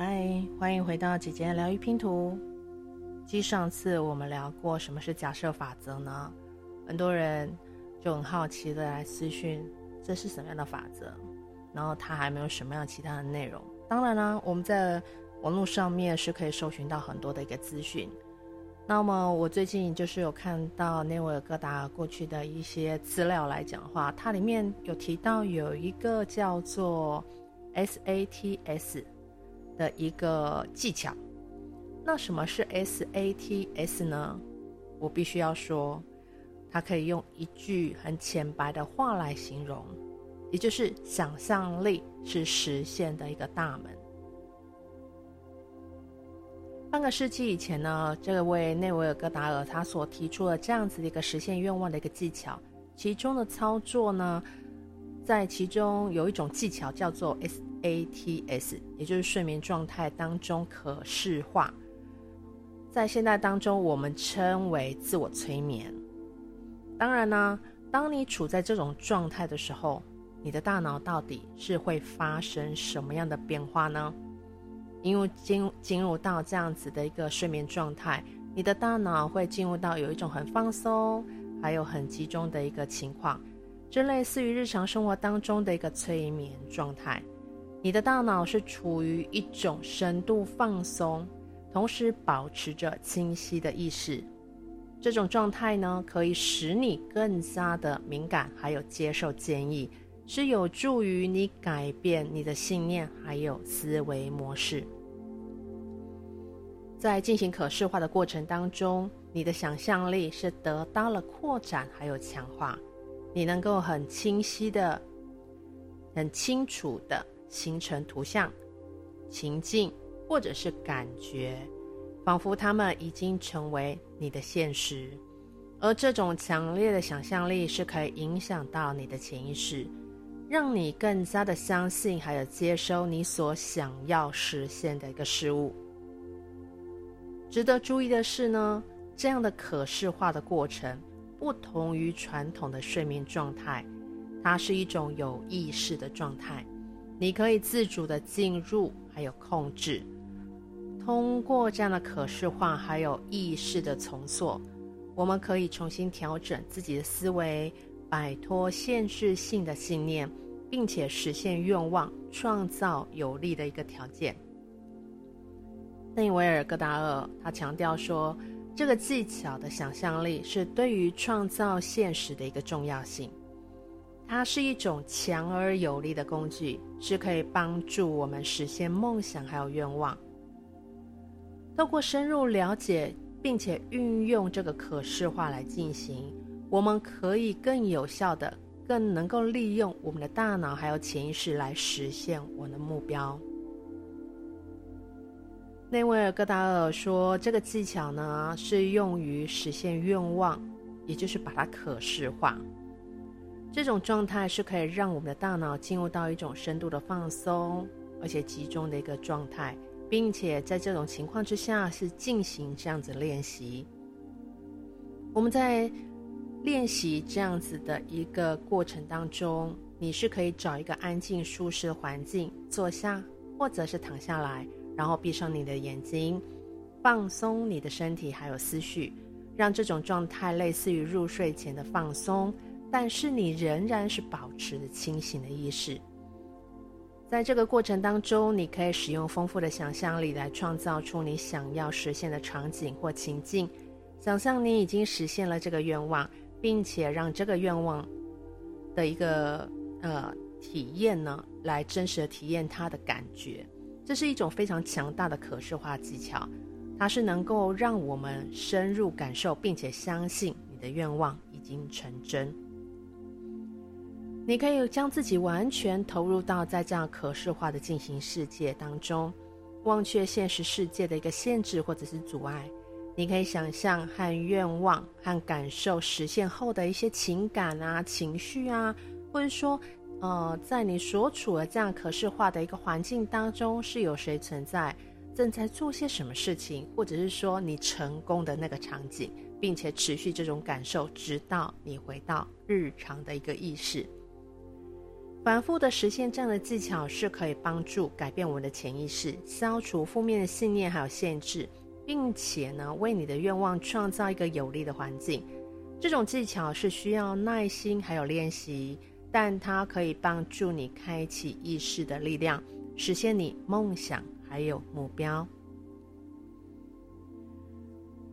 嗨，欢迎回到姐姐的疗愈拼图。继上次我们聊过什么是假设法则呢？很多人就很好奇的来私讯，这是什么样的法则？然后它还没有什么样其他的内容。当然啦，我们在网络上面是可以搜寻到很多的一个资讯。那么我最近就是有看到内维尔戈达过去的一些资料来讲的话，它里面有提到有一个叫做 SATS。的一个技巧，那什么是 SATS 呢？我必须要说，它可以用一句很浅白的话来形容，也就是想象力是实现的一个大门。半个世纪以前呢，这位内维尔戈达尔他所提出的这样子的一个实现愿望的一个技巧，其中的操作呢，在其中有一种技巧叫做 S。ATS，也就是睡眠状态当中可视化，在现代当中我们称为自我催眠。当然呢，当你处在这种状态的时候，你的大脑到底是会发生什么样的变化呢？因为进进入到这样子的一个睡眠状态，你的大脑会进入到有一种很放松，还有很集中的一个情况，这类似于日常生活当中的一个催眠状态。你的大脑是处于一种深度放松，同时保持着清晰的意识。这种状态呢，可以使你更加的敏感，还有接受建议，是有助于你改变你的信念还有思维模式。在进行可视化的过程当中，你的想象力是得到了扩展还有强化，你能够很清晰的、很清楚的。形成图像、情境或者是感觉，仿佛他们已经成为你的现实。而这种强烈的想象力是可以影响到你的潜意识，让你更加的相信还有接收你所想要实现的一个事物。值得注意的是呢，这样的可视化的过程不同于传统的睡眠状态，它是一种有意识的状态。你可以自主的进入，还有控制。通过这样的可视化，还有意识的重塑，我们可以重新调整自己的思维，摆脱限制性的信念，并且实现愿望，创造有利的一个条件。内维尔戈达尔他强调说，这个技巧的想象力是对于创造现实的一个重要性。它是一种强而有力的工具，是可以帮助我们实现梦想还有愿望。透过深入了解并且运用这个可视化来进行，我们可以更有效的、更能够利用我们的大脑还有潜意识来实现我们的目标。内维尔戈达尔说，这个技巧呢是用于实现愿望，也就是把它可视化。这种状态是可以让我们的大脑进入到一种深度的放松，而且集中的一个状态，并且在这种情况之下是进行这样子练习。我们在练习这样子的一个过程当中，你是可以找一个安静舒适的环境坐下，或者是躺下来，然后闭上你的眼睛，放松你的身体还有思绪，让这种状态类似于入睡前的放松。但是你仍然是保持着清醒的意识，在这个过程当中，你可以使用丰富的想象力来创造出你想要实现的场景或情境。想象你已经实现了这个愿望，并且让这个愿望的一个呃体验呢，来真实的体验它的感觉。这是一种非常强大的可视化技巧，它是能够让我们深入感受，并且相信你的愿望已经成真。你可以将自己完全投入到在这样可视化的进行世界当中，忘却现实世界的一个限制或者是阻碍。你可以想象和愿望和感受实现后的一些情感啊、情绪啊，或者说，呃，在你所处的这样可视化的一个环境当中，是有谁存在，正在做些什么事情，或者是说你成功的那个场景，并且持续这种感受，直到你回到日常的一个意识。反复的实现这样的技巧是可以帮助改变我们的潜意识，消除负面的信念还有限制，并且呢，为你的愿望创造一个有利的环境。这种技巧是需要耐心还有练习，但它可以帮助你开启意识的力量，实现你梦想还有目标。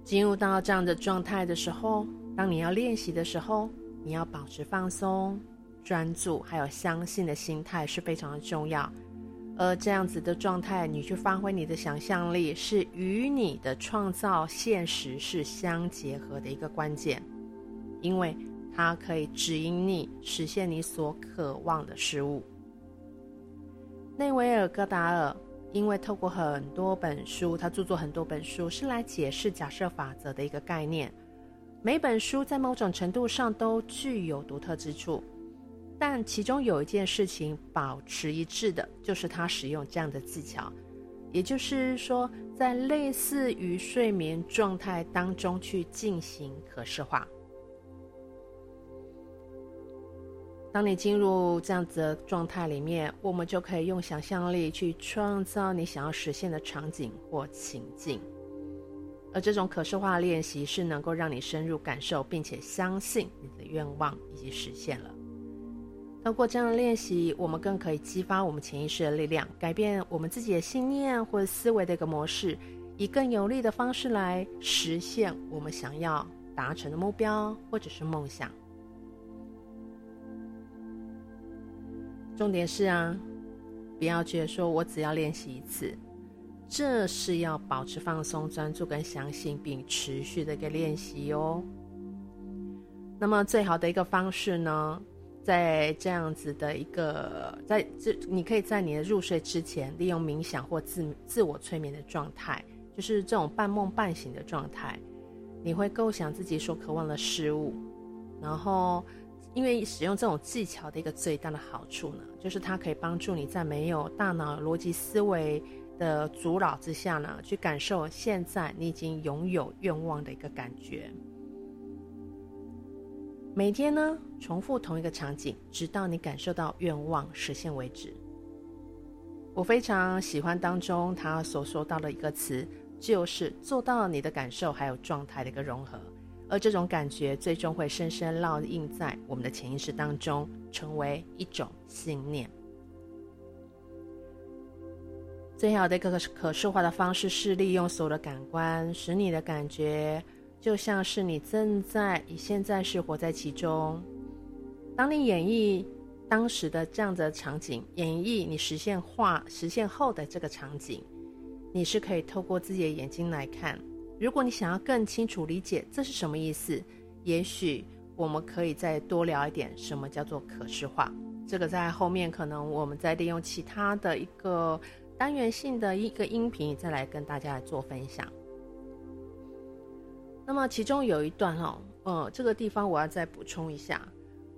进入到这样的状态的时候，当你要练习的时候，你要保持放松。专注还有相信的心态是非常的重要，而这样子的状态，你去发挥你的想象力，是与你的创造现实是相结合的一个关键，因为它可以指引你实现你所渴望的事物。内维尔·戈达尔因为透过很多本书，他著作很多本书，是来解释假设法则的一个概念，每本书在某种程度上都具有独特之处。但其中有一件事情保持一致的，就是他使用这样的技巧，也就是说，在类似于睡眠状态当中去进行可视化。当你进入这样子的状态里面，我们就可以用想象力去创造你想要实现的场景或情境，而这种可视化练习是能够让你深入感受，并且相信你的愿望已经实现了。通过这样的练习，我们更可以激发我们潜意识的力量，改变我们自己的信念或者思维的一个模式，以更有利的方式来实现我们想要达成的目标或者是梦想。重点是啊，不要觉得说我只要练习一次，这是要保持放松、专注跟相信，并持续的一个练习哦。那么最好的一个方式呢，在这样子的一个，在这你可以在你的入睡之前，利用冥想或自自我催眠的状态，就是这种半梦半醒的状态，你会构想自己所渴望的事物，然后因为使用这种技巧的一个最大的好处呢，就是它可以帮助你在没有大脑逻辑思维的阻扰之下呢，去感受现在你已经拥有愿望的一个感觉。每天呢，重复同一个场景，直到你感受到愿望实现为止。我非常喜欢当中他所说到的一个词，就是做到你的感受还有状态的一个融合，而这种感觉最终会深深烙印在我们的潜意识当中，成为一种信念。最好的一个可视化的方式是利用所有的感官，使你的感觉。就像是你正在以现在是活在其中，当你演绎当时的这样的场景，演绎你实现化实现后的这个场景，你是可以透过自己的眼睛来看。如果你想要更清楚理解这是什么意思，也许我们可以再多聊一点什么叫做可视化。这个在后面可能我们再利用其他的一个单元性的一个音频再来跟大家来做分享。那么其中有一段哦，呃，这个地方我要再补充一下，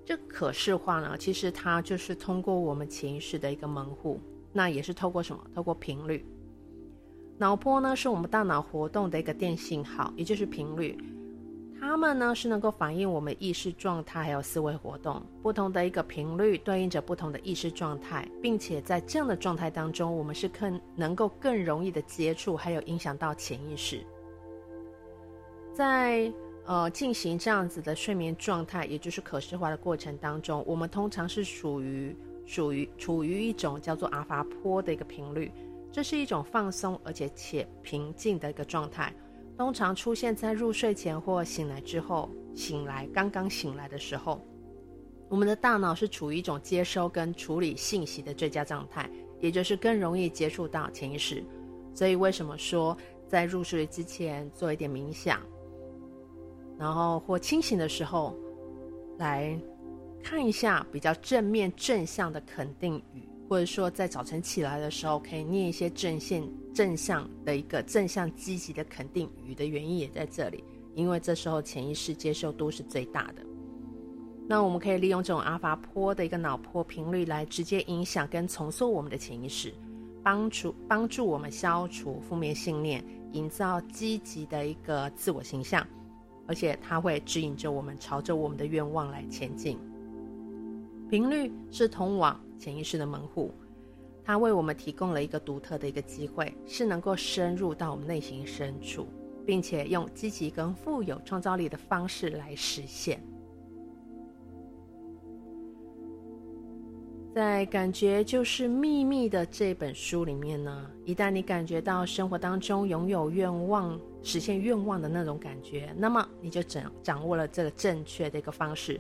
这可视化呢，其实它就是通过我们潜意识的一个门户，那也是透过什么？透过频率。脑波呢，是我们大脑活动的一个电信号，也就是频率。它们呢是能够反映我们意识状态还有思维活动，不同的一个频率对应着不同的意识状态，并且在这样的状态当中，我们是更能够更容易的接触还有影响到潜意识。在呃进行这样子的睡眠状态，也就是可视化的过程当中，我们通常是属于属于处于一种叫做阿法波的一个频率，这是一种放松而且且平静的一个状态，通常出现在入睡前或醒来之后，醒来刚刚醒来的时候，我们的大脑是处于一种接收跟处理信息的最佳状态，也就是更容易接触到潜意识。所以为什么说在入睡之前做一点冥想？然后或清醒的时候，来看一下比较正面正向的肯定语，或者说在早晨起来的时候，可以念一些正向正向的一个正向积极的肯定语的原因也在这里，因为这时候潜意识接受度是最大的。那我们可以利用这种阿法波的一个脑波频率来直接影响跟重塑我们的潜意识，帮助帮助我们消除负面信念，营造积极的一个自我形象。而且它会指引着我们朝着我们的愿望来前进。频率是通往潜意识的门户，它为我们提供了一个独特的一个机会，是能够深入到我们内心深处，并且用积极跟富有创造力的方式来实现。在《感觉就是秘密》的这本书里面呢，一旦你感觉到生活当中拥有愿望、实现愿望的那种感觉，那么你就掌掌握了这个正确的一个方式。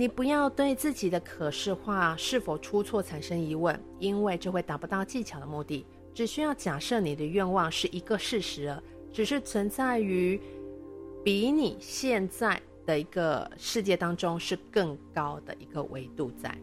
你不要对自己的可视化是否出错产生疑问，因为这会达不到技巧的目的。只需要假设你的愿望是一个事实了，只是存在于比你现在的一个世界当中是更高的一个维度在。